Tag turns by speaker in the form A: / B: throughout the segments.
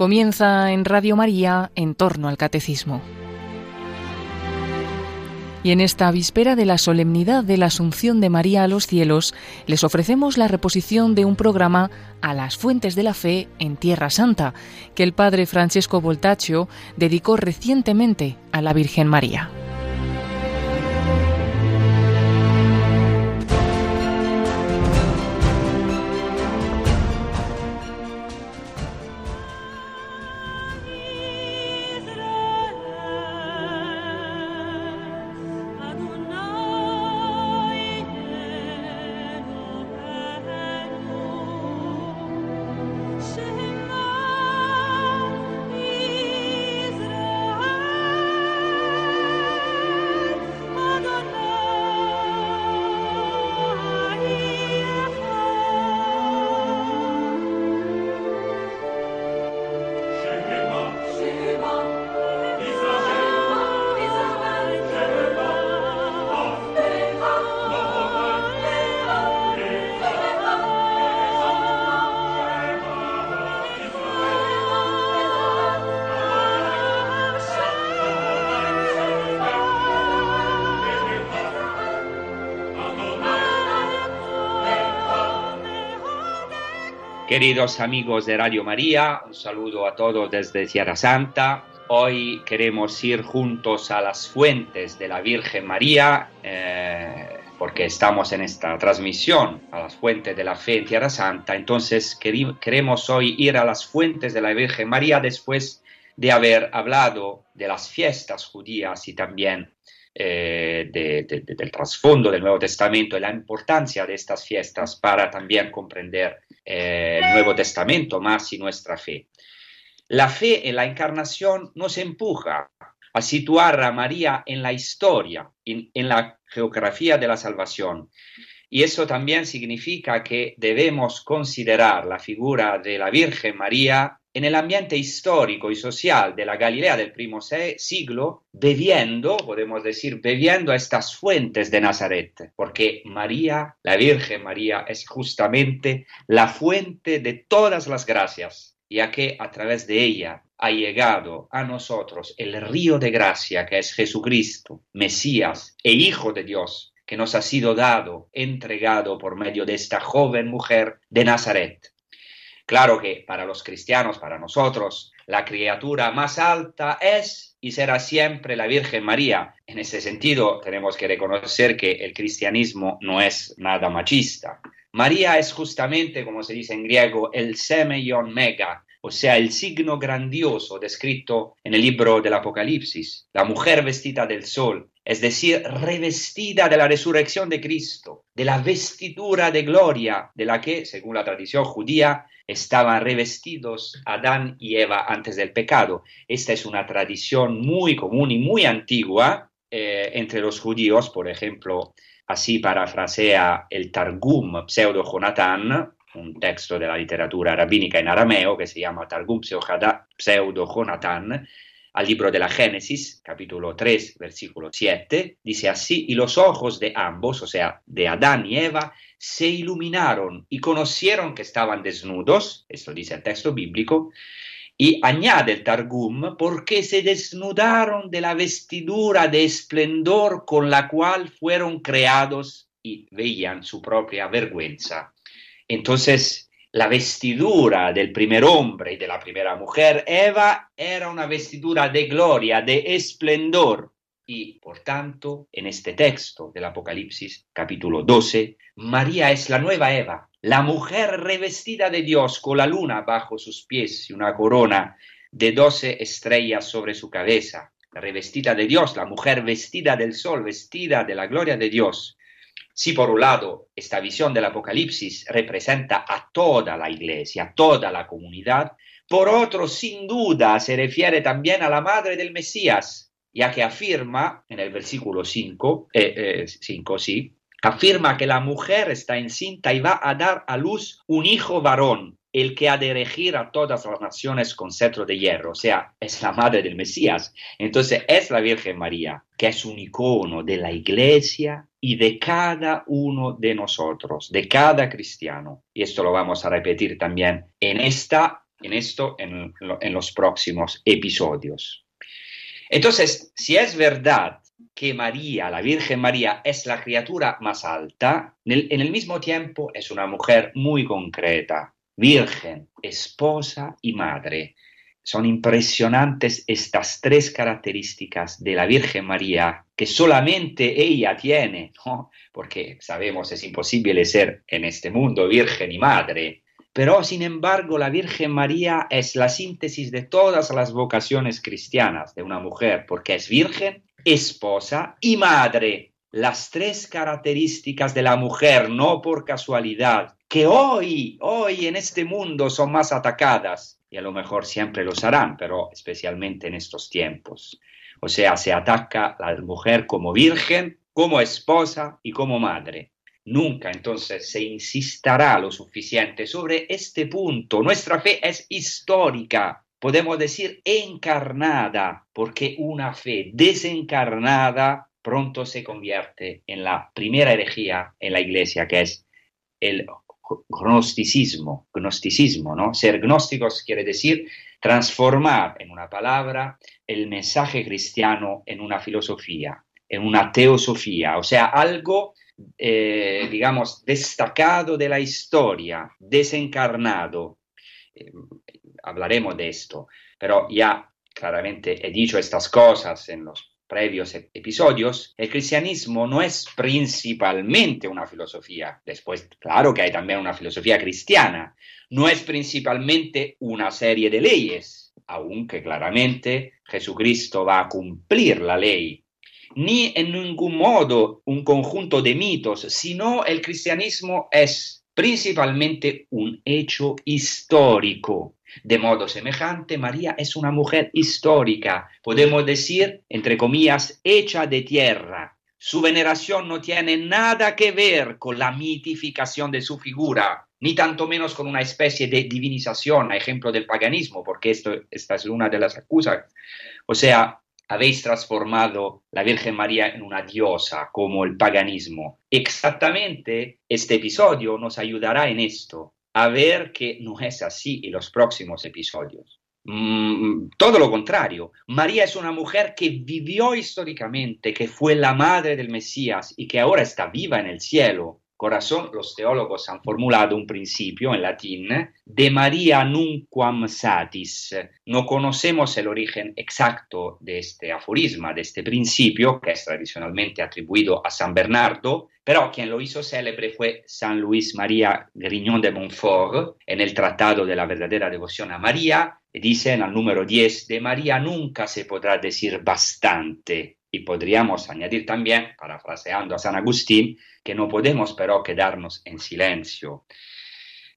A: Comienza en Radio María en torno al catecismo. Y en esta víspera de la solemnidad de la Asunción de María a los cielos, les ofrecemos la reposición de un programa a las fuentes de la fe en Tierra Santa, que el padre Francesco Voltaccio dedicó recientemente a la Virgen María.
B: Queridos amigos de Radio María, un saludo a todos desde Sierra Santa. Hoy queremos ir juntos a las fuentes de la Virgen María, eh, porque estamos en esta transmisión a las fuentes de la fe en Tierra Santa. Entonces queremos hoy ir a las fuentes de la Virgen María después de haber hablado de las fiestas judías y también eh, del trasfondo del Nuevo Testamento y la importancia de estas fiestas para también comprender eh, el Nuevo Testamento más y nuestra fe. La fe en la encarnación nos empuja a situar a María en la historia, en la geografía de la salvación. Y eso también significa que debemos considerar la figura de la Virgen María en el ambiente histórico y social de la Galilea del primo siglo, bebiendo, podemos decir, bebiendo a estas fuentes de Nazaret, porque María, la Virgen María, es justamente la fuente de todas las gracias, ya que a través de ella ha llegado a nosotros el río de gracia que es Jesucristo, Mesías e Hijo de Dios, que nos ha sido dado, entregado por medio de esta joven mujer de Nazaret Claro que para los cristianos, para nosotros, la criatura más alta es y será siempre la Virgen María. En ese sentido, tenemos que reconocer que el cristianismo no es nada machista. María es justamente, como se dice en griego, el semeion mega, o sea, el signo grandioso descrito en el libro del Apocalipsis, la mujer vestida del sol, es decir, revestida de la resurrección de Cristo, de la vestidura de gloria de la que, según la tradición judía, estaban revestidos Adán y Eva antes del pecado. Esta es una tradición muy común y muy antigua eh, entre los judíos, por ejemplo, así parafrasea el Targum Pseudo Jonatán, un texto de la literatura rabínica en arameo que se llama Targum Pseudo Jonatán, al libro de la Génesis, capítulo 3, versículo 7, dice así, y los ojos de ambos, o sea, de Adán y Eva, se iluminaron y conocieron que estaban desnudos, esto dice el texto bíblico, y añade el Targum, porque se desnudaron de la vestidura de esplendor con la cual fueron creados y veían su propia vergüenza. Entonces, la vestidura del primer hombre y de la primera mujer, Eva, era una vestidura de gloria, de esplendor. Y por tanto, en este texto del Apocalipsis, capítulo 12, María es la nueva Eva, la mujer revestida de Dios con la luna bajo sus pies y una corona de doce estrellas sobre su cabeza, revestida de Dios, la mujer vestida del sol, vestida de la gloria de Dios. Si por un lado esta visión del Apocalipsis representa a toda la iglesia, a toda la comunidad, por otro sin duda se refiere también a la madre del Mesías, ya que afirma en el versículo 5, eh, eh, sí, afirma que la mujer está encinta y va a dar a luz un hijo varón, el que ha de regir a todas las naciones con cetro de hierro, o sea, es la madre del Mesías. Entonces es la Virgen María, que es un icono de la iglesia y de cada uno de nosotros, de cada cristiano. Y esto lo vamos a repetir también en esta en esto en, los próximos episodios. Entonces, si es verdad que María, la Virgen María, es la criatura más alta, en el, mismo tiempo es una mujer muy concreta, virgen, esposa y madre. Son impresionantes estas tres características de la Virgen María que solamente ella tiene, porque sabemos es imposible ser en este mundo virgen y madre. Pero sin embargo, la Virgen María es la síntesis de todas las vocaciones cristianas de una mujer, porque es virgen, esposa y madre. Las tres características de la mujer, no por casualidad, que hoy, hoy en este mundo son más atacadas, y a lo mejor siempre lo harán, pero especialmente en estos tiempos. O sea, se ataca a la mujer como virgen, como esposa y como madre. Nunca entonces se insistirá lo suficiente sobre este punto. Nuestra fe es histórica, podemos decir encarnada, porque una fe desencarnada pronto se convierte en la primera herejía en la iglesia, que es el gnosticismo, gnosticismo, ¿no? Ser gnósticos quiere decir transformar en una palabra el mensaje cristiano en una filosofía, en una teosofía, o sea, algo, eh, digamos, destacado de la historia, desencarnado. Eh, hablaremos de esto, pero ya claramente he dicho estas cosas en los previos episodios, el cristianismo no es principalmente una filosofía. Después, claro que hay también una filosofía cristiana. No es principalmente una serie de leyes, aunque claramente Jesucristo va a cumplir la ley. Ni en ningún modo un conjunto de mitos, sino el cristianismo es principalmente un hecho histórico de modo semejante, María es una mujer histórica, podemos decir, entre comillas, hecha de tierra. Su veneración no tiene nada que ver con la mitificación de su figura, ni tanto menos con una especie de divinización, a ejemplo del paganismo, porque esto, esta es una de las acusas. O sea, habéis transformado la Virgen María en una diosa, como el paganismo. Exactamente este episodio nos ayudará en esto a ver que no es así en los próximos episodios. Mm, todo lo contrario, María es una mujer que vivió históricamente, que fue la madre del Mesías y que ahora está viva en el cielo corazón, los teólogos han formulado un principio en latín de María nunquam satis. No conocemos el origen exacto de este aforisma, de este principio, que es tradicionalmente atribuido a San Bernardo, pero quien lo hizo célebre fue San Luis María Grignon de Montfort en el Tratado de la verdadera devoción a María. Dice en el número 10, de María nunca se podrá decir bastante y podríamos añadir también, parafraseando a San Agustín, que no podemos pero quedarnos en silencio.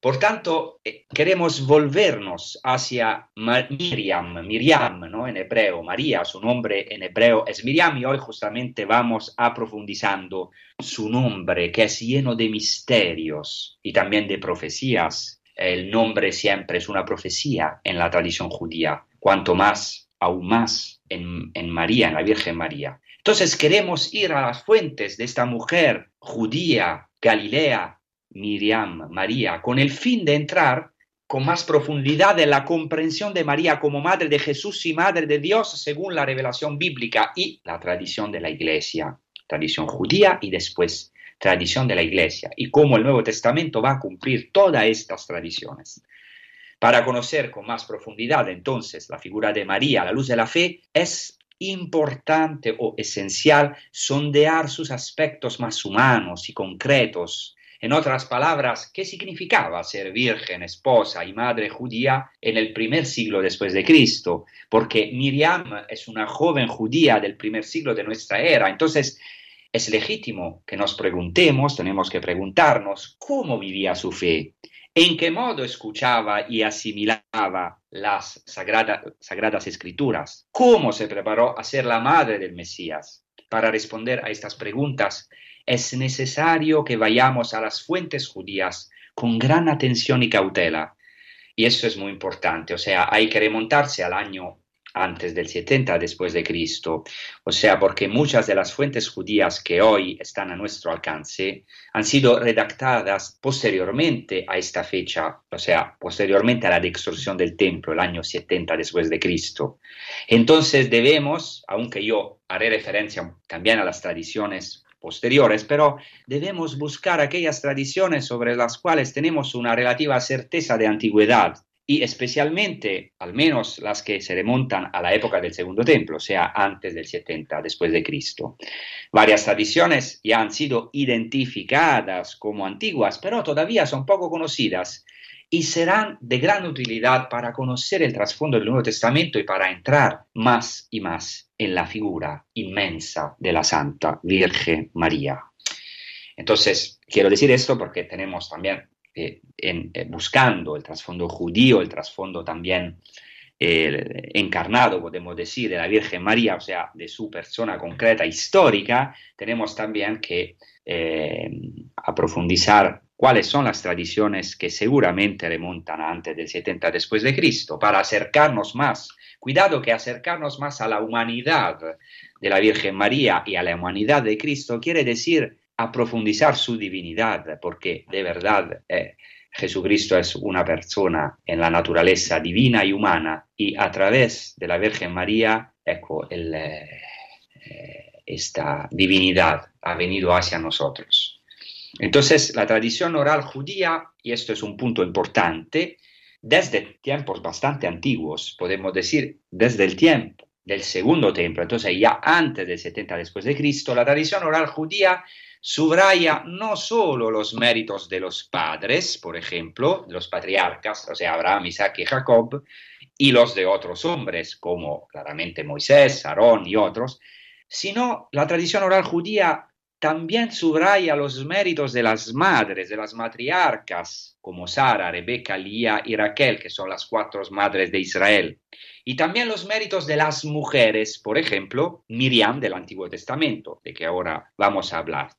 B: Por tanto, eh, queremos volvernos hacia Miriam, Miriam, ¿no? En hebreo, María, su nombre en hebreo es Miriam y hoy justamente vamos a profundizando su nombre que es lleno de misterios y también de profecías. El nombre siempre es una profecía en la tradición judía, cuanto más, aún más en, María, en la Virgen María. Entonces queremos ir a las fuentes de esta mujer judía, Galilea, Miriam, María, con el fin de entrar con más profundidad en la comprensión de María como madre de Jesús y madre de Dios según la revelación bíblica y la tradición de la iglesia, tradición judía y después tradición de la iglesia, y cómo el Nuevo Testamento va a cumplir todas estas tradiciones. Para conocer con más profundidad entonces la figura de María a la luz de la fe, es importante o esencial sondear sus aspectos más humanos y concretos. En otras palabras, ¿qué significaba ser virgen, esposa y madre judía en el primer siglo después de Cristo? Porque Miriam es una joven judía del primer siglo de nuestra era. Entonces, es legítimo que nos preguntemos, tenemos que preguntarnos cómo vivía su fe en qué modo escuchaba y asimilaba las sagradas escrituras, cómo se preparó a ser la madre del Mesías. Para responder a estas preguntas es necesario que vayamos a las fuentes judías con gran atención y cautela. Y eso es muy importante, o sea, hay que remontarse al año antes del 70 después de Cristo. O sea, porque muchas de las fuentes judías que hoy están a nuestro alcance han sido redactadas posteriormente a esta fecha, o sea, posteriormente a la destrucción del templo, el año 70 después de Cristo. Entonces debemos, aunque yo haré referencia también a las tradiciones posteriores, pero debemos buscar aquellas tradiciones sobre las cuales tenemos una relativa certeza de antigüedad y especialmente, al menos las que se remontan a la época del Segundo Templo, o sea, antes del 70 después de Cristo. Varias tradiciones ya han sido identificadas como antiguas, pero todavía son poco conocidas y serán de gran utilidad para conocer el trasfondo del Nuevo Testamento y para entrar más y más en la figura inmensa de la Santa Virgen María. Entonces, quiero decir esto porque tenemos también eh, en, eh, buscando el trasfondo judío, el trasfondo también eh, encarnado, podemos decir, de la Virgen María, o sea, de su persona concreta, histórica, tenemos también que aprofundizar cuáles son las tradiciones que seguramente remontan antes del 70 después de Cristo, para acercarnos más. Cuidado que acercarnos más a la humanidad de la Virgen María y a la humanidad de Cristo quiere decir a profundizar su divinidad, porque de verdad eh, Jesucristo es una persona en la naturaleza divina y humana y a través de la Virgen María, ecco, eh, esta divinidad ha venido hacia nosotros. Entonces, la tradición oral judía, y esto es un punto importante, desde tiempos bastante antiguos, podemos decir desde el tiempo del segundo templo, entonces ya antes del 70 después de Cristo, la tradición oral judía subraya no solo los méritos de los padres, por ejemplo, los patriarcas, o sea, Abraham, Isaac y Jacob, y los de otros hombres, como claramente Moisés, Aarón y otros, sino la tradición oral judía también subraya los méritos de las madres, de las matriarcas, como Sara, Rebeca, Lía y Raquel, que son las cuatro madres de Israel. Y también los méritos de las mujeres, por ejemplo, Miriam del Antiguo Testamento, de que ahora vamos a hablar.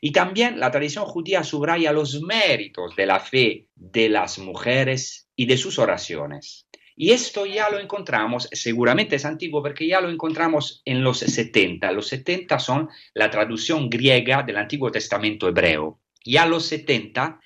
B: Y también la tradición judía subraya los méritos de la fe de las mujeres y de sus oraciones. Y esto ya lo encontramos, seguramente es antiguo porque ya lo encontramos en los 70. Los 70 son la traducción griega del Antiguo Testamento hebreo. Ya los 70,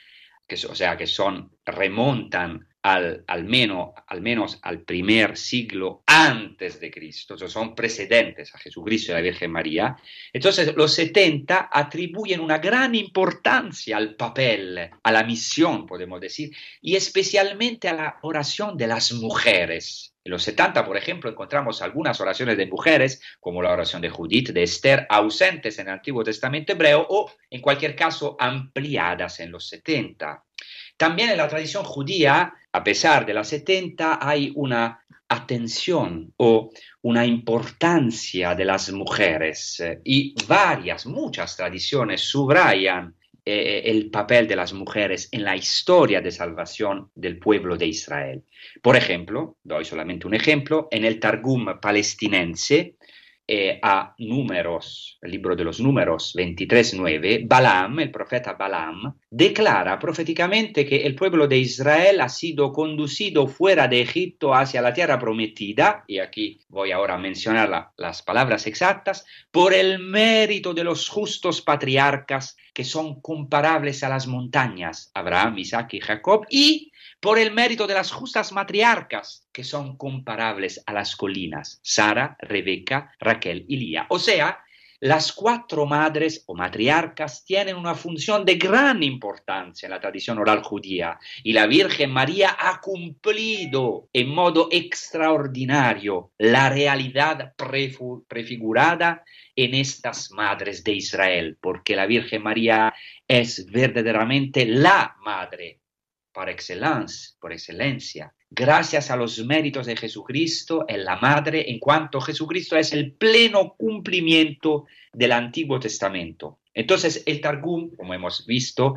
B: que, o sea, que son, remontan al, menos, al menos al primer siglo antes de Cristo, son precedentes a Jesucristo y a la Virgen María. Entonces los 70 atribuyen una gran importancia al papel, a la misión, podemos decir, y especialmente a la oración de las mujeres. En los 70, por ejemplo, encontramos algunas oraciones de mujeres, como la oración de Judith, de Esther, ausentes en el Antiguo Testamento hebreo o, en cualquier caso, ampliadas en los 70. También en la tradición judía, a pesar de las 70, hay una atención o una importancia de las mujeres eh, y varias, muchas tradiciones subrayan eh, el papel de las mujeres en la historia de salvación del pueblo de Israel. Por ejemplo, doy solamente un ejemplo, en el Targum palestinense eh, a Números, libro de los Números 23.9, Balaam, el profeta Balaam, declara proféticamente que el pueblo de Israel ha sido conducido fuera de Egipto hacia la tierra prometida, y aquí voy ahora a mencionar las palabras exactas, por el mérito de los justos patriarcas que son comparables a las montañas, Abraham, Isaac y Jacob, y por el mérito de las justas matriarcas, que son comparables a las colinas, Sara, Rebeca, Raquel y Lía. O sea, las cuatro madres o matriarcas tienen una función de gran importancia en la tradición oral judía y la Virgen María ha cumplido en modo extraordinario la realidad prefigurada en estas madres de Israel, porque la Virgen María es verdaderamente la madre por excelencia, por excelencia. Gracias a los méritos de Jesucristo, en la Madre, en cuanto Jesucristo es el pleno cumplimiento del Antiguo Testamento. Entonces, el Targum, como hemos visto,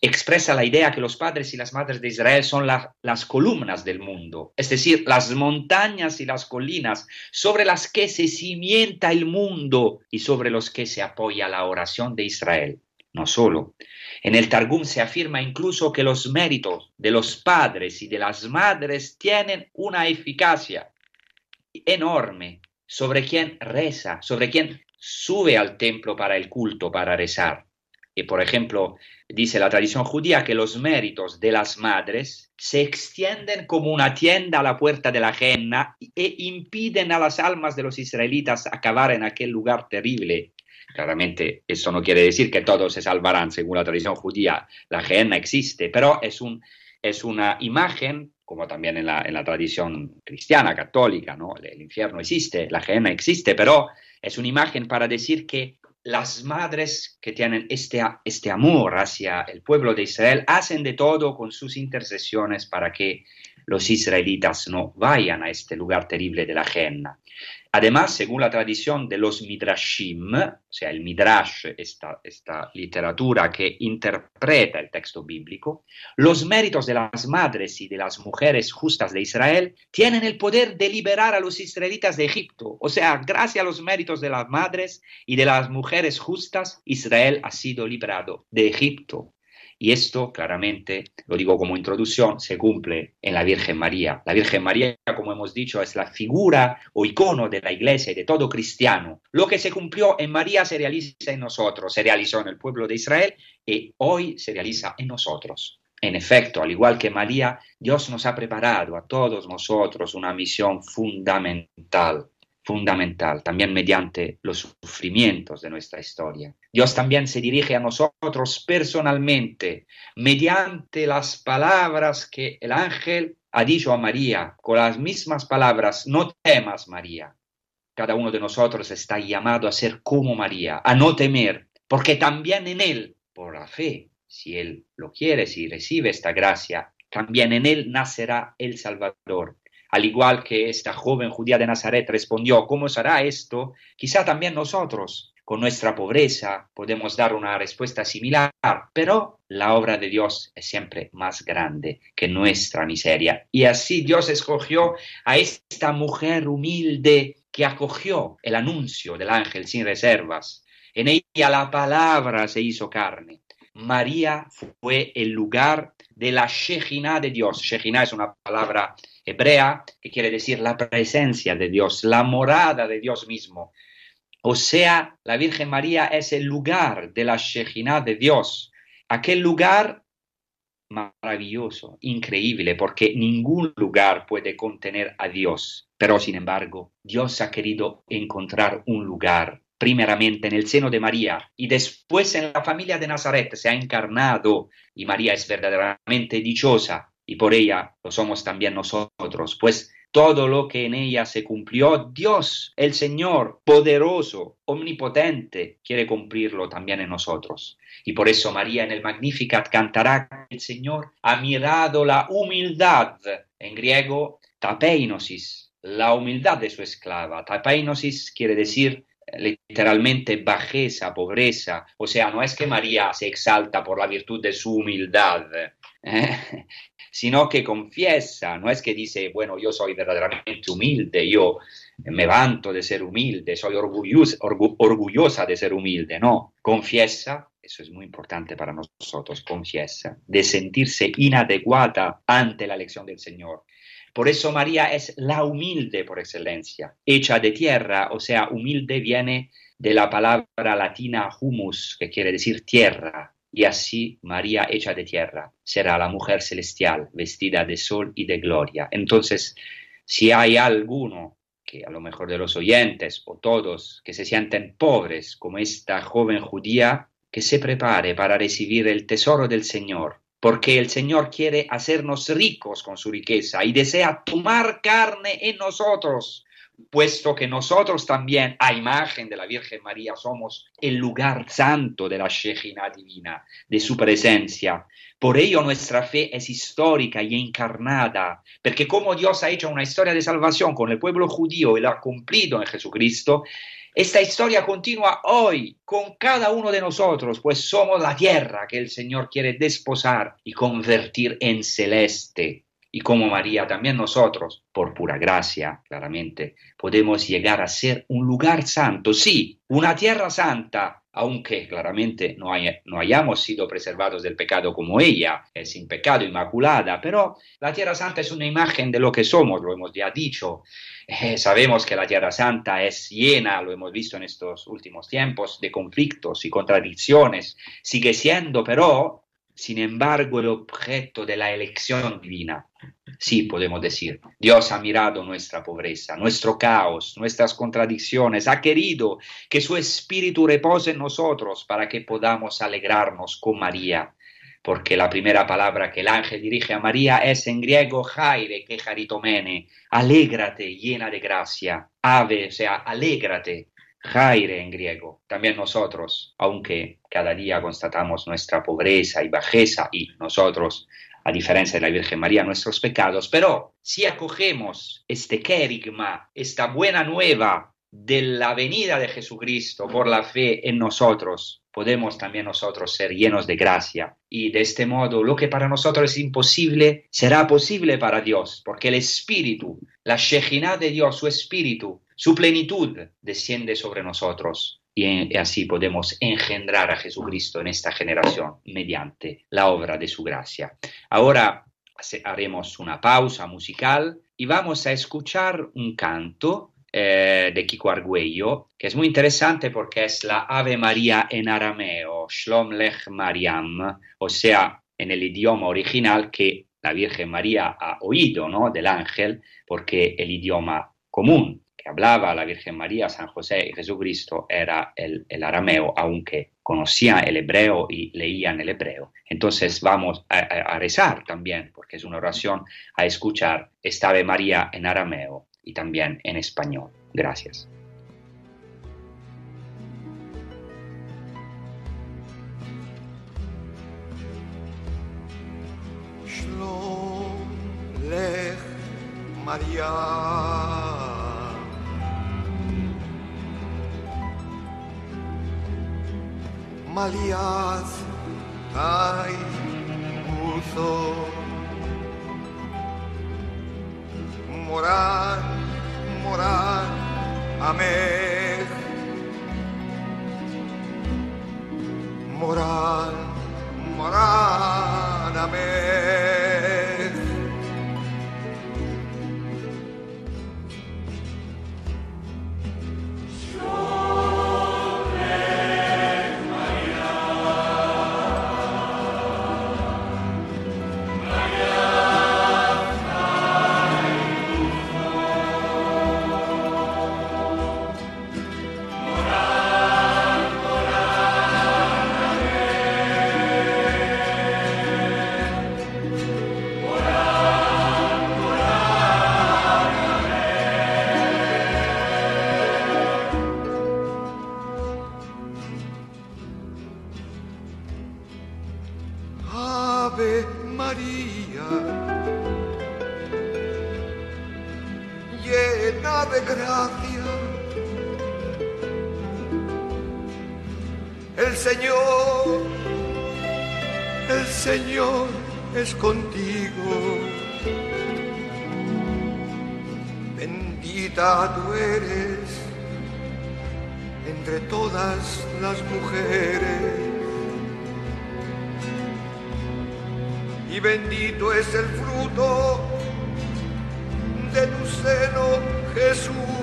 B: expresa la idea que los padres y las madres de Israel son las columnas del mundo, es decir, las montañas y las colinas sobre las que se cimienta el mundo y sobre los que se apoya la oración de Israel. No solo, en el Targum se afirma incluso que los méritos de los padres y de las madres tienen una eficacia enorme sobre quien reza, sobre quien sube al templo para el culto, para rezar. Y por ejemplo, dice la tradición judía que los méritos de las madres se extienden como una tienda a la puerta de la Genna e impiden a las almas de los israelitas acabar en aquel lugar terrible. Claramente eso no quiere decir que todos se salvarán según la tradición judía. La Genna existe, pero es, un, es una imagen como también en la, en la tradición cristiana, católica, ¿no? El, infierno existe, la Genna existe, pero es una imagen para decir que las madres que tienen este, este amor hacia el pueblo de Israel hacen de todo con sus intercesiones para que los israelitas no vayan a este lugar terrible de la Genna. Además, según la tradición de los Midrashim, o sea, el Midrash, esta, esta literatura que interpreta el texto bíblico, los méritos de las madres y de las mujeres justas de Israel tienen el poder de liberar a los israelitas de Egipto. O sea, gracias a los méritos de las madres y de las mujeres justas, Israel ha sido liberado de Egipto. Y esto, claramente, lo digo como introducción, se cumple en la Virgen María. La Virgen María, como hemos dicho, es la figura o icono de la Iglesia y de todo cristiano. Lo que se cumplió en María se realiza en nosotros, se realizó en el pueblo de Israel y hoy se realiza en nosotros. En efecto, al igual que María, Dios nos ha preparado a todos nosotros una misión fundamental fundamental, también mediante los sufrimientos de nuestra historia. Dios también se dirige a nosotros personalmente, mediante las palabras que el ángel ha dicho a María, con las mismas palabras, no temas María. Cada uno de nosotros está llamado a ser como María, a no temer, porque también en Él, por la fe, si Él lo quiere, si recibe esta gracia, también en Él nacerá el Salvador, al igual que esta joven judía de Nazaret respondió, ¿cómo será esto? Quizá también nosotros, con nuestra pobreza, podemos dar una respuesta similar, pero la obra de Dios es siempre más grande que nuestra miseria. Y así Dios escogió a esta mujer humilde que acogió el anuncio del ángel sin reservas. En ella la palabra se hizo carne. María fue el lugar de la Shejina de Dios. Shejina es una palabra hebrea, que quiere decir la presencia de Dios, la morada de Dios mismo. O sea, la Virgen María es el lugar de la Shejina de Dios, aquel lugar maravilloso, increíble, porque ningún lugar puede contener a Dios. Pero sin embargo, Dios ha querido encontrar un lugar, primeramente en el seno de María y después en la familia de Nazaret, se ha encarnado y María es verdaderamente dichosa y por ella lo somos también nosotros, pues todo lo que en ella se cumplió, Dios, el Señor, poderoso, omnipotente, quiere cumplirlo también en nosotros. Y por eso María en el Magnificat cantará el Señor ha mirado la humildad, en griego tapeinosis, la humildad de su esclava. Tapeinosis quiere decir literalmente bajeza, pobreza. O sea, no es que María se exalta por la virtud de su humildad, sino que confiesa, no es que dice, bueno, yo soy verdaderamente humilde, yo me vanto de ser humilde, soy orgullosa, orgullosa de ser humilde, no, confiesa, eso es muy importante para nosotros, confiesa, de sentirse inadecuada ante la elección del Señor. Por eso María es la humilde por excelencia, hecha de tierra, o sea, humilde viene de la palabra latina humus, que quiere decir tierra, y así María hecha de tierra será la mujer celestial, vestida de sol y de gloria. Entonces, si hay alguno que a lo mejor de los oyentes o todos que se sienten pobres como esta joven judía, que se prepare para recibir el tesoro del Señor, porque el Señor quiere hacernos ricos con su riqueza y desea tomar carne en nosotros puesto que nosotros también, a imagen de la Virgen María, somos el lugar santo de la Shejina divina, de su presencia. Por ello nuestra fe es histórica y encarnada, porque como Dios ha hecho una historia de salvación con el pueblo judío y la ha cumplido en Jesucristo, esta historia continúa hoy con cada uno de nosotros, pues somos la tierra que el Señor quiere desposar y convertir en celeste. Y como María, también nosotros, por pura gracia, claramente, podemos llegar a ser un lugar santo, sí, una tierra santa, aunque claramente no, hayamos sido preservados del pecado como ella, es sin pecado, inmaculada, pero la Tierra Santa es una imagen de lo que somos, lo hemos ya dicho. Eh, sabemos que la Tierra Santa es llena, lo hemos visto en estos últimos tiempos, de conflictos y contradicciones, sigue siendo, pero sin embargo, el objeto de la elección divina. Sí, podemos decir, Dios ha mirado nuestra pobreza, nuestro caos, nuestras contradicciones, ha querido que su espíritu repose en nosotros para que podamos alegrarnos con María, porque la primera palabra que el ángel dirige a María es en griego jaire, que jaritomene, alégrate llena de gracia, ave, o sea, alégrate, Jaire en griego. También nosotros, aunque cada día constatamos nuestra pobreza y bajeza y nosotros, a diferencia de la Virgen María, nuestros pecados, pero si acogemos este querigma, esta buena nueva de la venida de Jesucristo por la fe en nosotros, podemos también nosotros ser llenos de gracia. Y de este modo, lo que para nosotros es imposible, será posible para Dios, porque el Espíritu, la Shejinah de Dios, su Espíritu, su plenitud desciende sobre nosotros y así podemos engendrar a Jesucristo en esta generación mediante la obra de su gracia. Ahora haremos una pausa musical y vamos a escuchar un canto eh, de Kiko Argüello, que es muy interesante porque es la Ave María en arameo, Shlom Lech Mariam, o sea, en el idioma original que la Virgen María ha oído ¿no? del ángel, porque el idioma común hablaba la Virgen María, San José y Jesucristo era el, arameo, aunque conocían el hebreo y leían el hebreo. Entonces vamos a, rezar también, porque es una oración a escuchar esta Ave María en arameo y también en español. Gracias. María. maliaz kai uzo moran moran amej moran moran amej
C: Sure. llena de gracia. El Señor, el Señor es contigo. Bendita tú eres entre todas las mujeres y bendito es el fruto de tu seno, Jesús.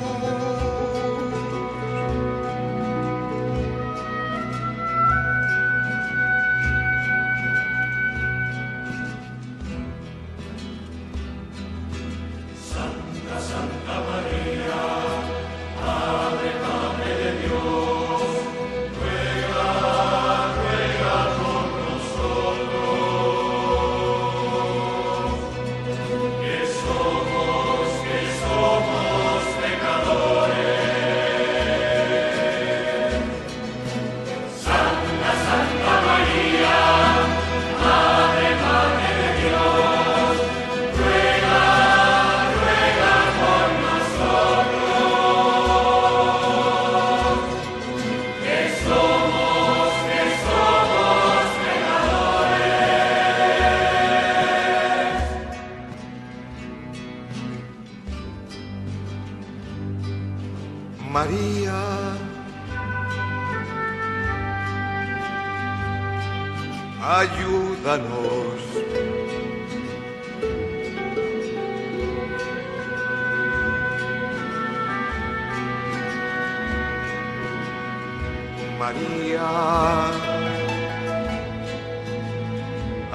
C: María,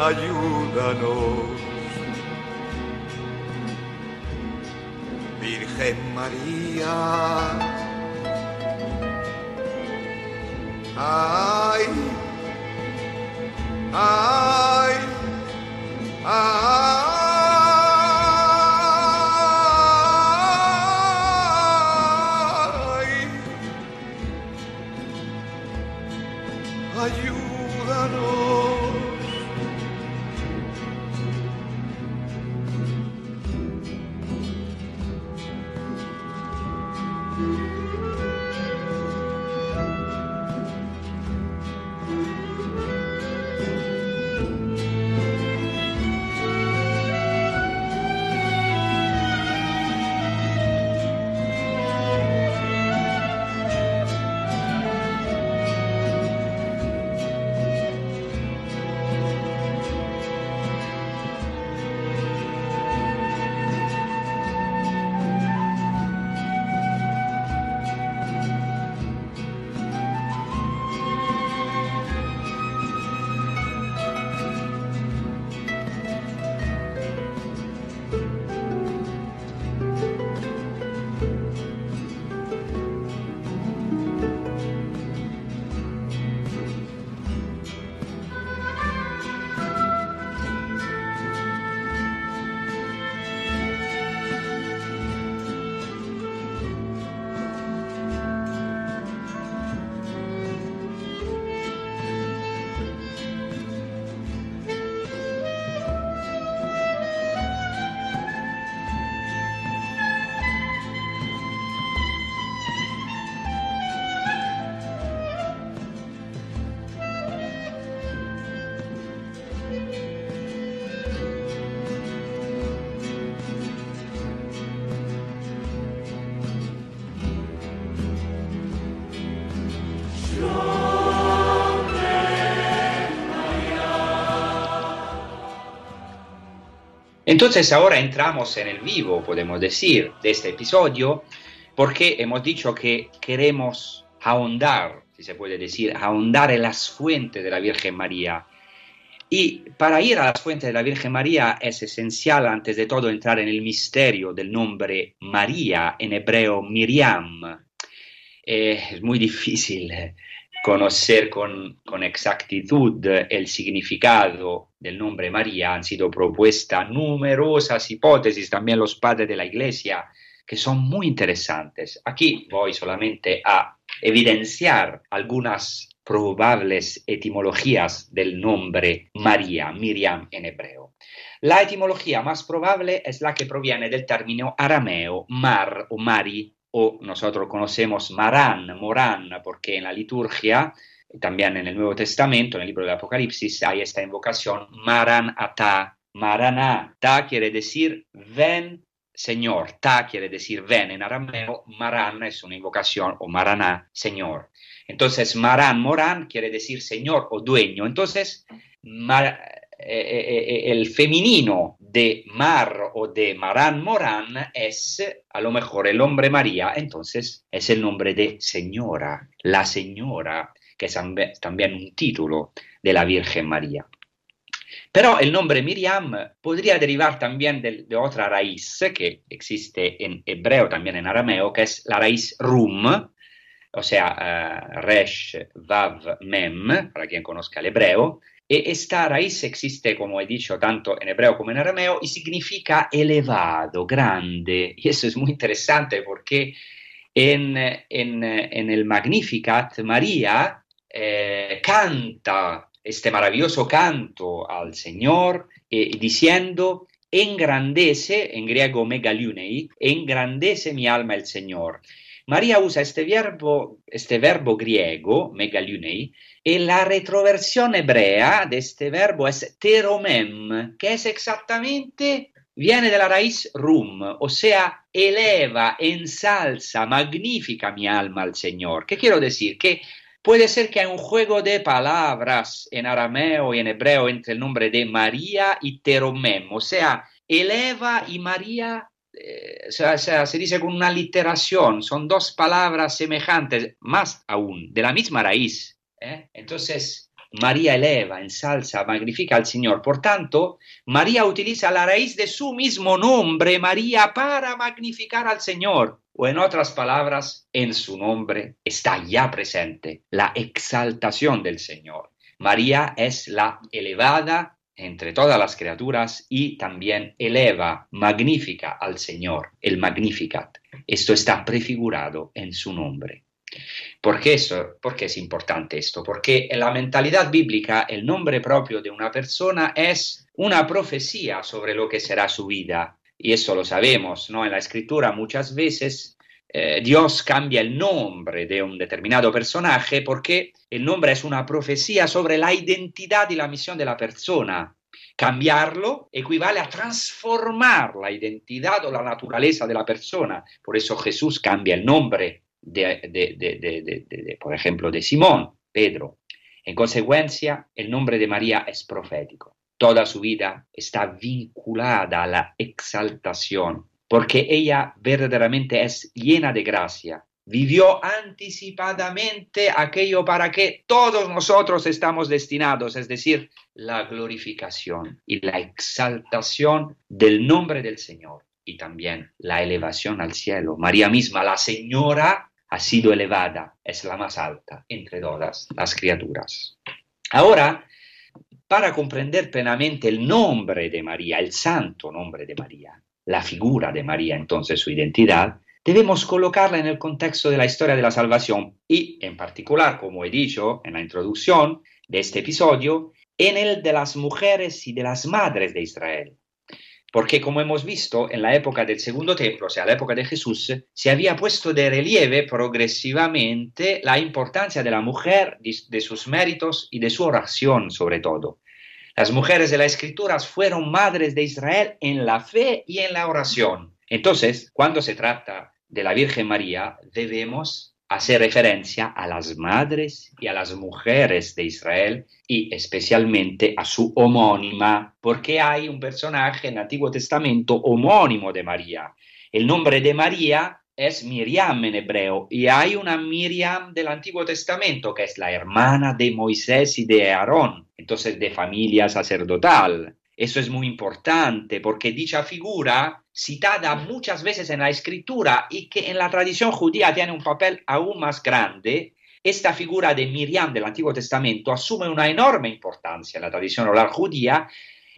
C: ayúdanos. Virgen María, ay, ay, ay,
B: Entonces ahora entramos en el vivo, podemos decir, de este episodio, porque hemos dicho que queremos ahondar, si se puede decir, ahondar en las fuentes de la Virgen María. Y para ir a las fuentes de la Virgen María es esencial, antes de todo, entrar en el misterio del nombre María, en hebreo Miriam. Eh, es muy difícil conocer con, con, exactitud el significado del nombre María. Han sido propuestas numerosas hipótesis, también los padres de la Iglesia, que son muy interesantes. Aquí voy solamente a evidenciar algunas probables etimologías del nombre María, Miriam en hebreo. La etimología más probable es la que proviene del término arameo mar o mari, o nosotros conocemos Marán, Morán, porque en la liturgia, también en el Nuevo Testamento, en el libro del Apocalipsis, hay esta invocación Maran Ata. Maraná, ta quiere decir ven Señor, ta quiere decir ven en arameo, Marán es una invocación, o Maraná, Señor. Entonces, Marán, Morán quiere decir Señor o dueño. Entonces, mar, el femenino de Mar o de Marán Morán es a lo mejor el nombre María, entonces es el nombre de Señora, la Señora, que es también un título de la Virgen María. Pero el nombre Miriam podría derivar también de, otra raíz que existe en hebreo, también en arameo, que es la raíz rum, o sea, resh, vav, mem, para quien conozca el hebreo, esta raíz existe, como he dicho, tanto en hebreo como en arameo y significa elevado, grande. Y eso es muy interesante porque en, en, en el Magnificat María eh, canta este maravilloso canto al Señor eh, diciendo, engrandece, en griego megalunei, engrandece mi alma el Señor. María usa este verbo, este verbo griego, megalunei, y la retroversión hebrea de este verbo es teromem, que es exactamente, viene de la raíz rum, o sea, eleva, ensalza, magnifica mi alma al Señor. ¿Qué quiero decir? Que Puede ser que hay un juego de palabras en arameo y en hebreo entre el nombre de María y Teromem, o sea, eleva y María eh, se dice con una literación, son dos palabras semejantes, más aún, de la misma raíz. ¿eh? Entonces, María eleva, ensalza, magnifica al Señor. Por tanto, María utiliza la raíz de su mismo nombre, María, para magnificar al Señor. O en otras palabras, en su nombre está ya presente la exaltación del Señor. María es la elevada entre todas las criaturas y también eleva, magnifica al Señor, el Magnificat. Esto está prefigurado en su nombre. ¿Por qué, eso, ¿Por qué es importante esto? Porque en la mentalidad bíblica el nombre propio de una persona es una profecía sobre lo que será su vida. Y eso lo sabemos, ¿no? En la escritura muchas veces eh, Dios cambia el nombre de un determinado personaje porque el nombre es una profecía sobre la identidad y la misión de la persona. Cambiarlo equivale a transformar la identidad o la naturaleza de la persona. Por eso Jesús cambia el nombre de, por ejemplo, de Simón, Pedro. En consecuencia, el nombre de María es profético. Toda su vida está vinculada a la exaltación, porque ella verdaderamente es llena de gracia. Vivió anticipadamente aquello para que todos nosotros estamos destinados, es decir, la glorificación y la exaltación del nombre del Señor y también la elevación al cielo. María misma, la Señora, ha sido elevada, es la más alta entre todas las criaturas. Ahora, para comprender plenamente el nombre de María, el santo nombre de María, la figura de María, entonces su identidad, debemos colocarla en el contexto de la historia de la salvación y, en particular, como he dicho en la introducción de este episodio, en el de las mujeres y de las madres de Israel. Porque como hemos visto, en la época del segundo templo, o sea, la época de Jesús, se había puesto de relieve progresivamente la importancia de la mujer, de sus méritos y de su oración sobre todo. Las mujeres de la escritura fueron madres de Israel en la fe y en la oración. Entonces, cuando se trata de la Virgen María, debemos hace referencia a las madres y a las mujeres de Israel y especialmente a su homónima, porque hay un personaje en el Antiguo Testamento homónimo de María. El nombre de María es Miriam en hebreo y hay una Miriam del Antiguo Testamento que es la hermana de Moisés y de Aarón, entonces de familia sacerdotal. Eso es muy importante porque dicha figura, citada muchas veces en la escritura y que en la tradición judía tiene un papel aún más grande, esta figura de Miriam del Antiguo Testamento asume una enorme importancia en la tradición oral judía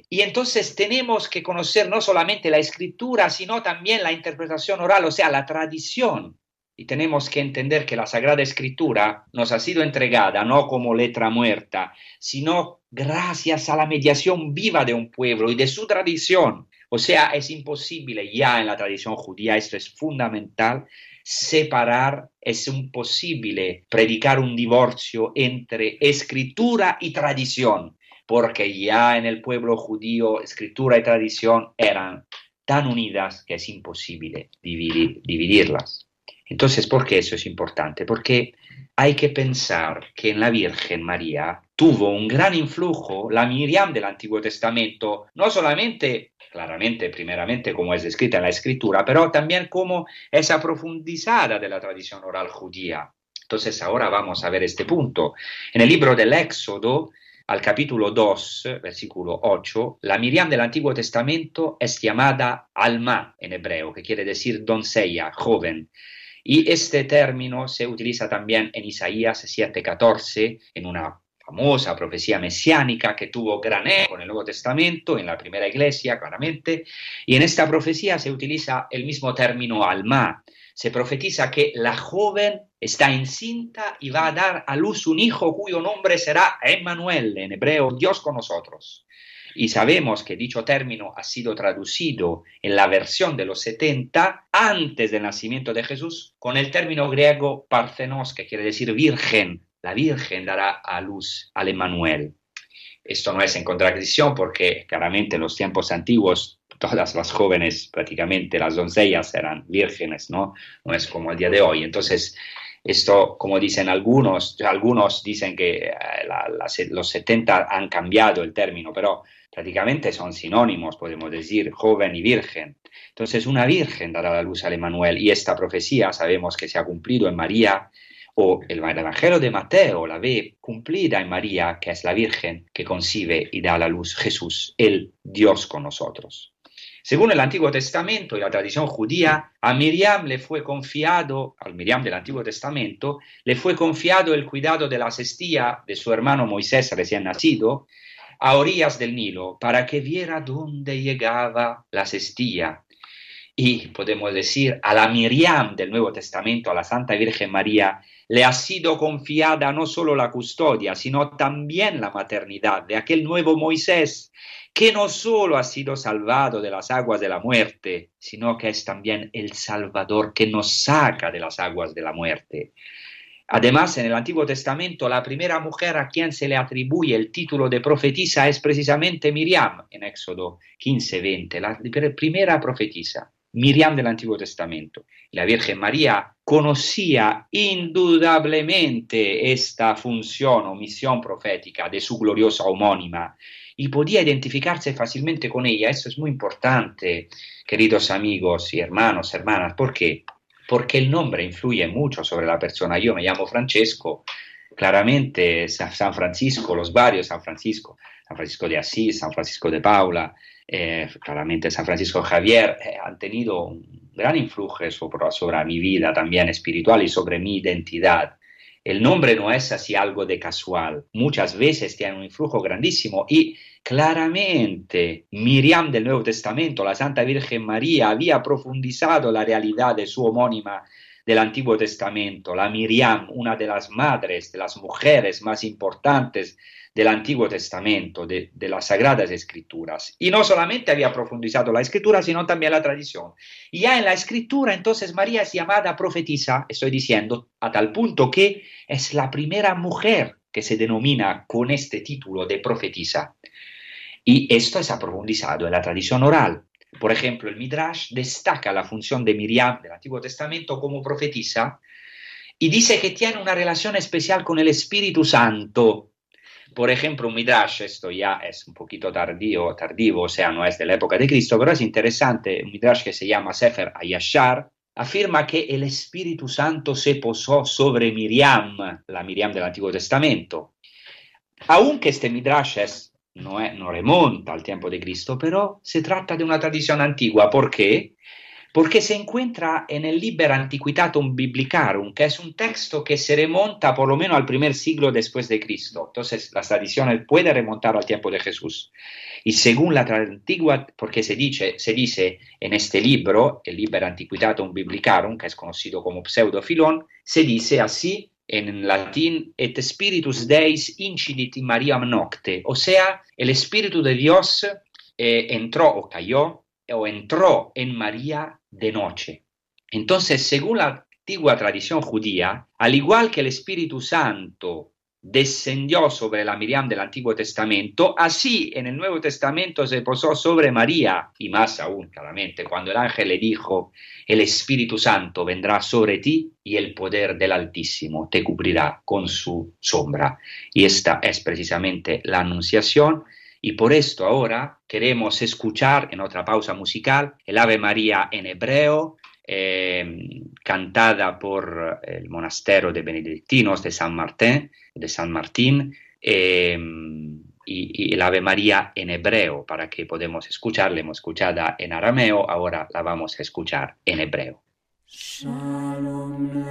B: y entonces tenemos que conocer no solamente la escritura, sino también la interpretación oral, o sea, la tradición. Y tenemos que entender que la Sagrada Escritura nos ha sido entregada no como letra muerta, sino gracias a la mediación viva de un pueblo y de su tradición. O sea, es imposible ya en la tradición judía, esto es fundamental, separar, es imposible predicar un divorcio entre escritura y tradición, porque ya en el pueblo judío escritura y tradición eran tan unidas que es imposible dividirlas. Entonces, ¿por qué eso es importante? Porque hay que pensar que en la Virgen María tuvo un gran influjo la Miriam del Antiguo Testamento, no solamente, claramente, primeramente como es descrita en la Escritura, pero también como esa profundizada de la tradición oral judía. Entonces ahora vamos a ver este punto. En el libro del Éxodo, al capítulo 2, versículo 8, la Miriam del Antiguo Testamento es llamada Alma en hebreo, que quiere decir doncella, joven. Y este término se utiliza también en Isaías 7:14, en una famosa profecía mesiánica que tuvo gran eco en el Nuevo Testamento, en la primera iglesia, claramente, y en esta profecía se utiliza el mismo término alma. Se profetiza que la joven está encinta y va a dar a luz un hijo cuyo nombre será Emmanuel, en hebreo, Dios con nosotros. Y sabemos que dicho término ha sido traducido en la versión de los 70 antes del nacimiento de Jesús con el término griego parthenos, que quiere decir virgen. La virgen dará a luz al Emmanuel. Esto no es en contradicción porque claramente en los tiempos antiguos todas las jóvenes, prácticamente las doncellas eran vírgenes, ¿no? No es como el día de hoy. Entonces, Esto, como dicen algunos, algunos dicen que eh, los 70 han cambiado el término, pero prácticamente son sinónimos, podemos decir, joven y virgen. Entonces, una virgen dará la luz al Emanuel y esta profecía sabemos que se ha cumplido en María, o el Evangelio de Mateo la ve cumplida en María, que es la Virgen que concibe y da a la luz Jesús, el Dios con nosotros. Según el Antiguo Testamento y la tradición judía, a Miriam le fue confiado, al Miriam del Antiguo Testamento, le fue confiado el cuidado de la cestilla de su hermano Moisés recién nacido a orillas del Nilo para que viera dónde llegaba la cestilla. Y podemos decir, a la Miriam del Nuevo Testamento, a la Santa Virgen María, le ha sido confiada no solo la custodia, sino también la maternidad de aquel nuevo Moisés, que no solo ha sido salvado de las aguas de la muerte, sino que es también el Salvador que nos saca de las aguas de la muerte. Además, en el Antiguo Testamento, la primera mujer a quien se le atribuye el título de profetisa es precisamente Miriam, en Éxodo 15-20, la primera profetisa. Miriam del Antiguo Testamento. La Virgen María conocía indudablemente esta función o misión profética de su gloriosa homónima y podía identificarse fácilmente con ella. Eso es muy importante, queridos amigos y hermanos, hermanas. ¿Por qué? Porque el nombre influye mucho sobre la persona. Yo me llamo Francesco, claramente San Francisco, los varios San Francisco, San Francisco de Asís, San Francisco de Paula, eh, claramente San Francisco Javier, eh, han tenido un gran influjo sobre, sobre mi vida también espiritual y sobre mi identidad. El nombre no es así algo de casual, muchas veces tiene un influjo grandísimo y claramente Miriam del Nuevo Testamento, la Santa Virgen María, había profundizado la realidad de su homónima del Antiguo Testamento, la Miriam, una de las madres, de las mujeres más importantes del Antiguo Testamento, de, las Sagradas Escrituras. Y no solamente había profundizado la Escritura, sino también la tradición. Y ya en la Escritura, entonces María es llamada profetisa, estoy diciendo, a tal punto que es la primera mujer que se denomina con este título de profetisa. Y esto es profundizado en la tradición oral. Por ejemplo, el Midrash destaca la función de Miriam del Antiguo Testamento como profetisa y dice que tiene una relación especial con el Espíritu Santo. Por ejemplo, un Midrash, esto ya es un poquito tardío, tardivo, o sea, no es de la época de Cristo, pero es interesante, un Midrash que se llama Sefer Ayashar, afirma que el Espíritu Santo se posó sobre Miriam, la Miriam del Antiguo Testamento. Aunque este Midrash es, no, es, no remonta al tiempo de Cristo, pero se trata de una tradición antigua. ¿Por qué? porque se encuentra en el Liber Antiquitatum Biblicarum, que es un texto que se remonta por lo menos al primer siglo después de Cristo. Entonces, las tradiciones pueden remontar al tiempo de Jesús. Y según la antigua, porque se dice, se dice en este libro, el Liber Antiquitatum Biblicarum, que es conocido como Pseudofilón, se dice así en latín, et spiritus Deis incidit in nocte, o sea, el Espíritu de Dios eh, entró o cayó o entró en María de noche. Entonces, según la antigua tradición judía, al igual que el Espíritu Santo descendió sobre la Miriam del Antiguo Testamento, así en el Nuevo Testamento se posó sobre María, y más aún claramente cuando el ángel le dijo, el Espíritu Santo vendrá sobre ti y el poder del Altísimo te cubrirá con su sombra. Y esta es precisamente la anunciación y por esto ahora queremos escuchar en otra pausa musical el Ave María en hebreo, eh, cantada por el monasterio de benedictinos de San Martín, de San Martín eh, y, y, el Ave María en hebreo, para que podamos escucharla. Hemos escuchada en arameo, ahora la vamos a escuchar en hebreo. Shalom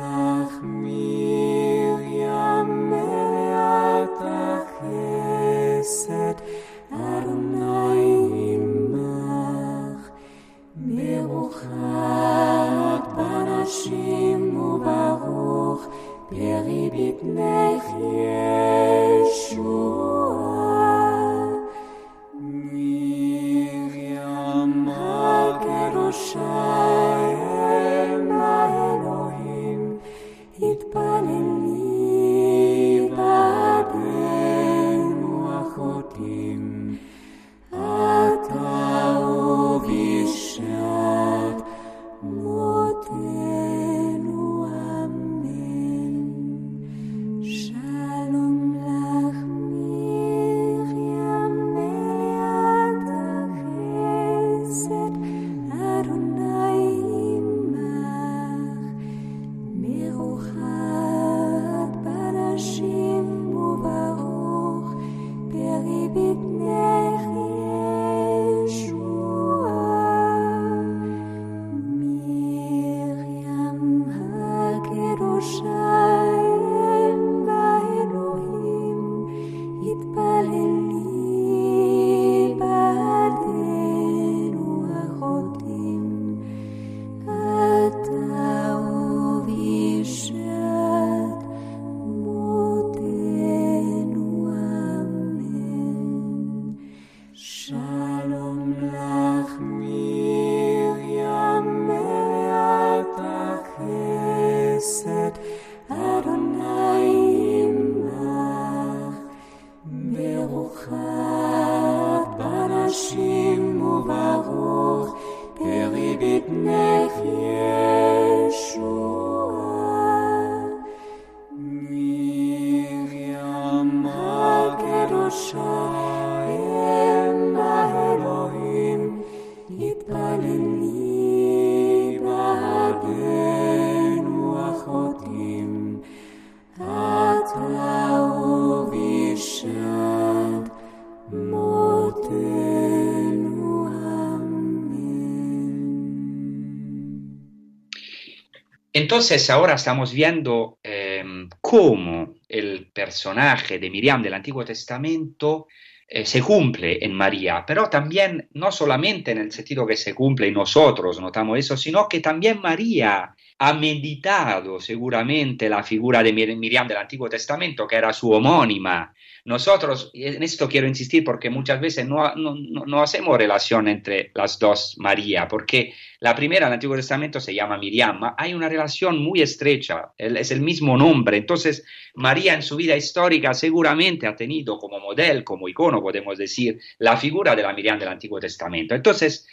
B: Entonces ahora estamos viendo em, cómo el personaje de Miriam del Antiguo Testamento eh, se cumple en María, pero también no solamente en el sentido que se cumple en nosotros, notamos eso, sino que también María ha meditado seguramente la figura de Mir- Miriam del Antiguo Testamento, que era su homónima. Nosotros, en esto quiero insistir porque muchas veces no, no- no- hacemos relación entre las dos María, porque la primera del Antiguo Testamento se llama Miriam, hay una relación muy estrecha, el- es el mismo nombre, entonces María en su vida histórica seguramente ha tenido como modelo, como icono, podemos decir, la figura de la Miriam del Antiguo Testamento. Entonces,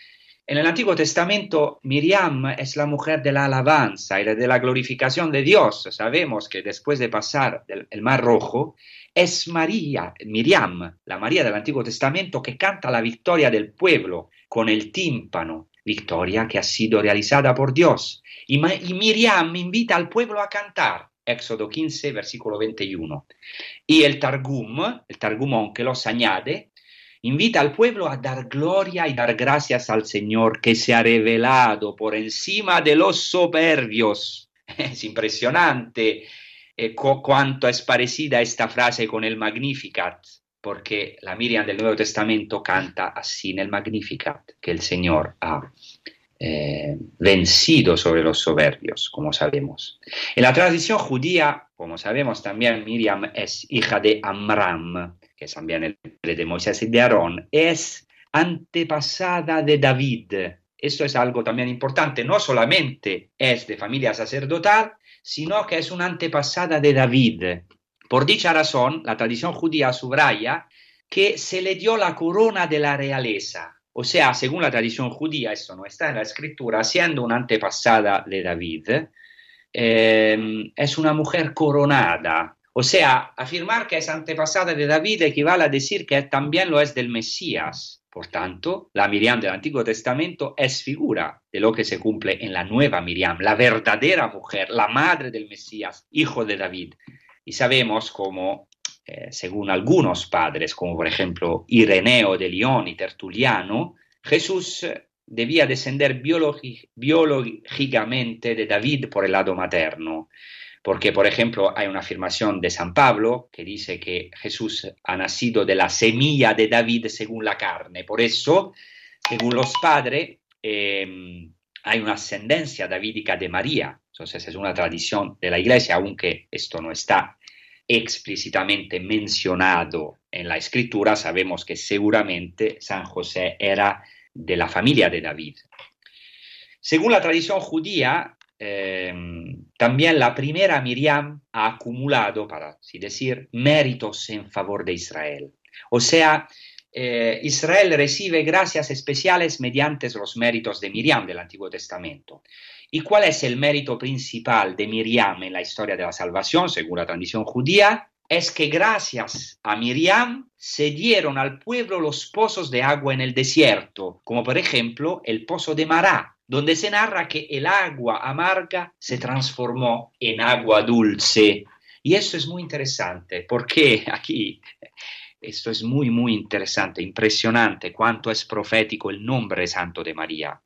B: en el Antiguo Testamento, Miriam es la mujer de la alabanza y de la glorificación de Dios. Sabemos que después de pasar el Mar Rojo, es María, Miriam, la María del Antiguo Testamento, que canta la victoria del pueblo con el tímpano, victoria que ha sido realizada por Dios. Y, Miriam invita al pueblo a cantar. Éxodo 15, versículo 21. Y el Targum, el Targumón que los añade, invita al pueblo a dar gloria y dar gracias al Señor que se ha revelado por encima de los soberbios. Es impresionante eh, cu- cuánto es parecida esta frase con el Magnificat, porque la Miriam del Nuevo Testamento canta así en el Magnificat, que el Señor ha eh, vencido sobre los soberbios, como sabemos. En la tradición judía, como sabemos también, Miriam es hija de Amram, que es también el de Moisés y de Aarón, es antepasada de David. Esto es algo también importante, no solamente es de familia sacerdotal, sino que es una antepasada de David. Por dicha razón, la tradición judía subraya que se le dio la corona de la realeza. O sea, según la tradición judía, esto no está en la escritura, siendo una antepasada de David, eh, es una mujer coronada. O sea, afirmar que es antepasada de David equivale a decir que también lo es del Mesías. Por tanto, la Miriam del Antiguo Testamento es figura de lo que se cumple en la nueva Miriam, la verdadera mujer, la madre del Mesías, hijo de David. Y sabemos cómo, eh, según algunos padres, como por ejemplo Ireneo de León y Tertuliano, Jesús eh, debía descender biológicamente de David por el lado materno. Porque, por ejemplo, hay una afirmación de San Pablo que dice que Jesús ha nacido de la semilla de David según la carne. Por eso, según los padres, eh, hay una ascendencia davídica de María. Entonces es una tradición de la iglesia, aunque esto no está explícitamente mencionado en la escritura, sabemos que seguramente San José era de la familia de David. Según la tradición judía, eh, también la primera Miriam ha acumulado, para así decir, méritos en favor de Israel. O sea, eh, Israel recibe gracias especiales mediante los méritos de Miriam del Antiguo Testamento. ¿Y cuál es el mérito principal de Miriam en la historia de la salvación, según la tradición judía? Es que gracias a Miriam se dieron al pueblo los pozos de agua en el desierto, como por ejemplo el pozo de Mará, donde se narra que el agua amarga se transformó en agua dulce. Y eso es muy interesante, porque aquí esto es muy, muy interesante, impresionante cuánto es profético el nombre santo de María.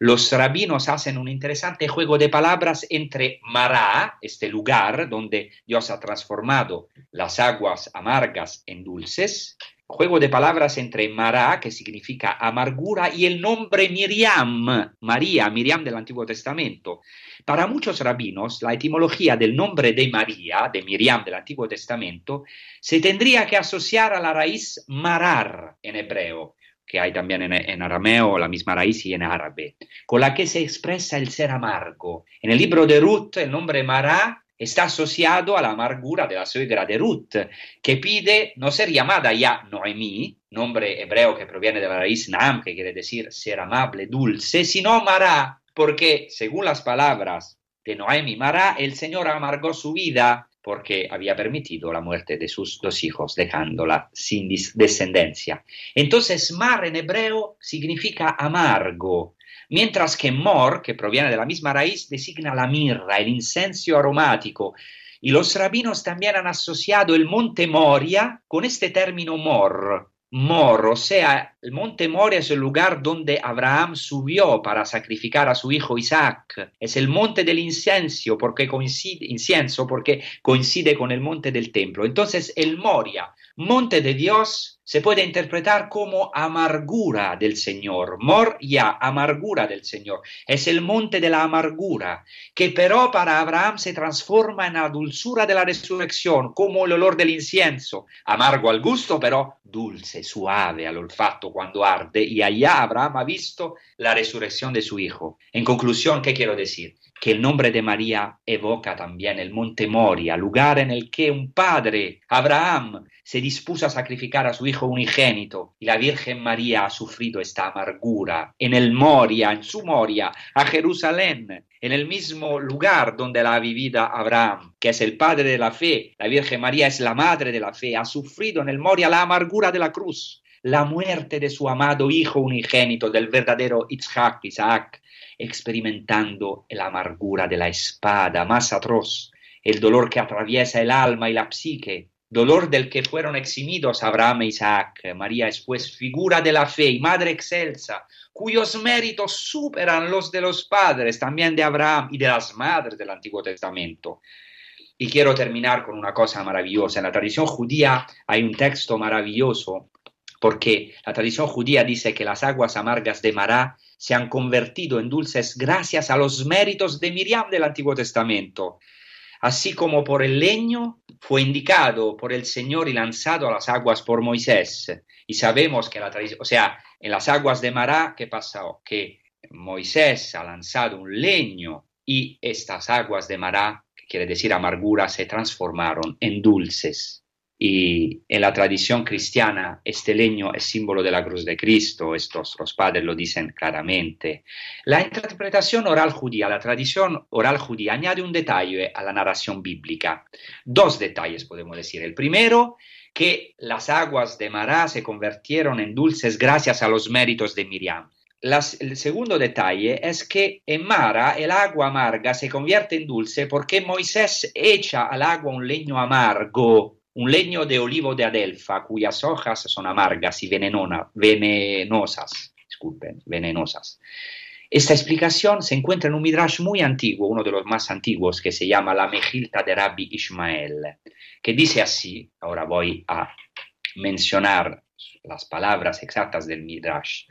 B: Los rabinos hacen un interesante juego de palabras entre Mará, este lugar donde Dios ha transformado las aguas amargas en dulces, juego de palabras entre Mará, que significa amargura, y el nombre Miriam, María, Miriam del Antiguo Testamento. Para muchos rabinos, la etimología del nombre de María, de Miriam del Antiguo Testamento, se tendría que asociar a la raíz marar en hebreo, que hay también en, arameo la misma raíz y en árabe, con la que se expresa el ser amargo. En el libro de Ruth, el nombre Mará está asociado a la amargura de la suegra de Ruth, que pide no ser llamada ya Noemí, nombre hebreo que proviene de la raíz Naam, que quiere decir ser amable, dulce, sino Mará, porque según las palabras de Noemi Mará, el Señor amargó su vida porque había permitido la muerte de sus dos hijos, dejándola sin descendencia. Entonces, mar en hebreo significa amargo, mientras que mor, que proviene de la misma raíz, designa la mirra, el incenso aromático. Y los rabinos también han asociado el monte Moria con este término mor, Mor, o sea, el monte Moria es el lugar donde Abraham subió para sacrificar a su hijo Isaac. Es el monte del incienso porque coincide, incienso porque coincide con el monte del templo. Entonces, el Moria, monte de Dios, se puede interpretar como amargura del Señor. Moria, amargura del Señor. Es el monte de la amargura, que pero para Abraham se transforma en la dulzura de la resurrección, como el olor del incienso. Amargo al gusto, pero dulce, suave al olfato cuando arde. Y allá Abraham ha visto la resurrección de su hijo. En conclusión, ¿qué quiero decir? Que el nombre de María evoca también el monte Moria, lugar en el que un padre, Abraham, se dispuso a sacrificar a su hijo unigénito y la Virgen María ha sufrido esta amargura. En el Moria, en su Moria, a Jerusalén, en el mismo lugar donde la ha vivido Abraham, que es el padre de la fe, la Virgen María es la madre de la fe, ha sufrido en el Moria la amargura de la cruz, la muerte de su amado hijo unigénito, del verdadero Isaac, Isaac, experimentando la amargura de la espada más atroz, el dolor que atraviesa el alma y la psique, dolor del que fueron eximidos Abraham e Isaac. María es pues figura de la fe y madre excelsa, cuyos méritos superan los de los padres, también de Abraham y de las madres del Antiguo Testamento. Y quiero terminar con una cosa maravillosa. En la tradición judía hay un texto maravilloso porque la tradición judía dice que las aguas amargas de Mará se han convertido en dulces gracias a los méritos de Miriam del Antiguo Testamento. Así como por el leño fue indicado por el Señor y lanzado a las aguas por Moisés. Y sabemos que la tradición, o sea, en las aguas de Mará, ¿qué pasó? Que Moisés ha lanzado un leño y estas aguas de Mará, que quiere decir amargura, se transformaron en dulces. Y en la tradición cristiana, este leño es símbolo de la cruz de Cristo, estos los padres lo dicen claramente. La interpretación oral judía, la tradición oral judía añade un detalle a la narración bíblica. Dos detalles podemos decir. El primero, que las aguas de Mará se convirtieron en dulces gracias a los méritos de Miriam. el segundo detalle es que en Mara el agua amarga se convierte en dulce porque Moisés echa al agua un leño amargo un leño de olivo de Adelfa cuyas hojas son amargas y venenosas. Disculpen, venenosas. Esta explicación se encuentra en un midrash muy antiguo, uno de los más antiguos, que se llama la Mejilta de Rabbi Ishmael, que dice así, ahora voy a mencionar las palabras exactas del midrash.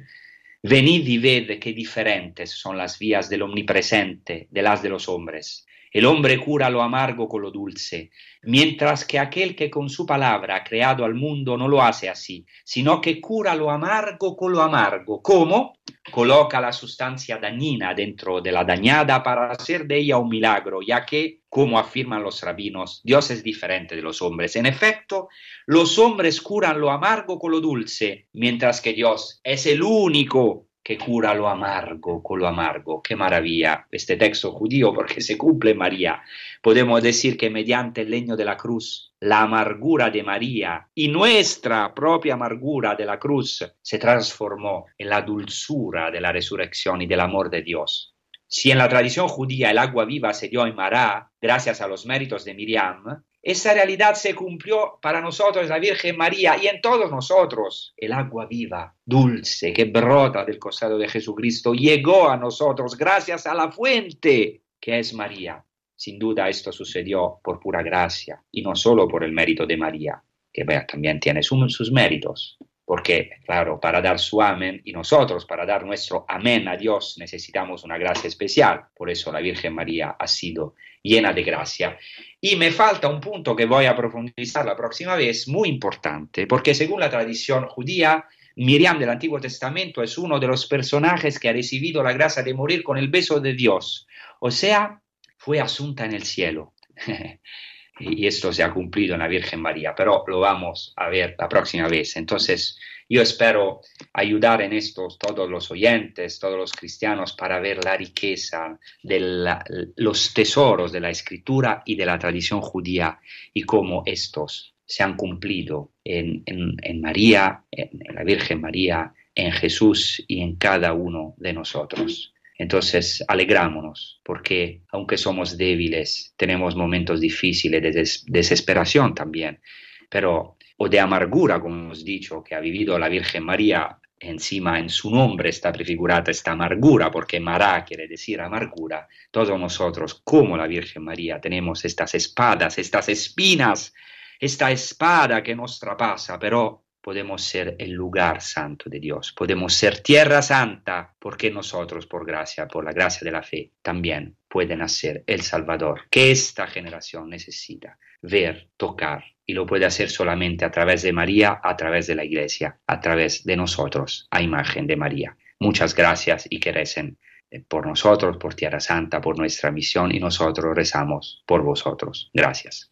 B: Venid y ved qué diferentes son las vías del omnipresente de las de los hombres. El hombre cura lo amargo con lo dulce, mientras que aquel que con su palabra ha creado al mundo no lo hace así, sino que cura lo amargo con lo amargo. ¿Cómo? Coloca la sustancia dañina dentro de la dañada para hacer de ella un milagro, ya que, como afirman los rabinos, Dios es diferente de los hombres. En efecto, los hombres curan lo amargo con lo dulce, mientras que Dios es el único que cura lo amargo con lo amargo. Qué maravilla este texto judío porque se cumple María. Podemos decir que mediante el leño de la cruz, la amargura de María y nuestra propia amargura de la cruz se transformó en la dulzura de la resurrección y del amor de Dios. Si en la tradición judía el agua viva se dio en Mará, gracias a los méritos de Miriam, esa realidad se cumplió para nosotros, la Virgen María, y en todos nosotros. El agua viva, dulce, que brota del costado de Jesucristo, llegó a nosotros gracias a la fuente que es María. Sin duda esto sucedió por pura gracia y no solo por el mérito de María, que también tiene sus méritos porque, claro, para dar su amén y nosotros para dar nuestro amén a Dios necesitamos una gracia especial. Por eso la Virgen María ha sido llena de gracia. Y me falta un punto que voy a profundizar la próxima vez, muy importante, porque según la tradición judía, Miriam del Antiguo Testamento es uno de los personajes que ha recibido la gracia de morir con el beso de Dios, o sea, fue asunta en el cielo.
D: y esto se ha cumplido en la Virgen María, pero lo vamos a ver la próxima vez. Entonces, yo espero ayudar en esto todos los oyentes, todos los cristianos, para ver la riqueza de la- los tesoros de la escritura y de la tradición judía y cómo estos se han cumplido en, en- María, en la Virgen María, en Jesús y en cada uno de nosotros. Entonces, alegrámonos, porque aunque somos débiles, tenemos momentos difíciles de des- desesperación también, pero o de amargura, como hemos dicho, que ha vivido la Virgen María, encima en su nombre está prefigurada esta amargura, porque Mará quiere decir amargura. Todos nosotros, como la Virgen María, tenemos estas espadas, estas espinas, esta espada que nos trapasa, pero podemos ser el lugar santo de Dios, podemos ser tierra santa, porque nosotros, por gracia, por la gracia de la fe, también pueden hacer el Salvador que esta generación necesita ver, tocar, y lo puede hacer solamente a través de María, a través de la Iglesia, a través de nosotros, a imagen de María. Muchas gracias y que recen eh, por nosotros, por Tierra Santa, por nuestra misión y nosotros rezamos por vosotros. Gracias.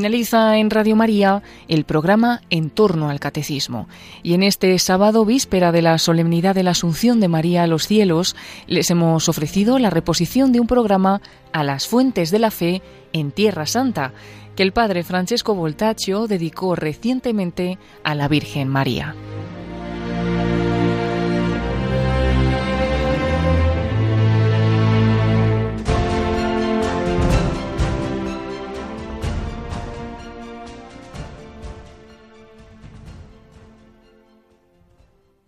A: Finaliza en Radio María el programa En torno al Catecismo. Y en este sábado, víspera de la solemnidad de la Asunción de María a los cielos, les hemos ofrecido la reposición de un programa a las fuentes de la fe en Tierra Santa, que el padre Francesco Voltaccio dedicó recientemente a la Virgen María.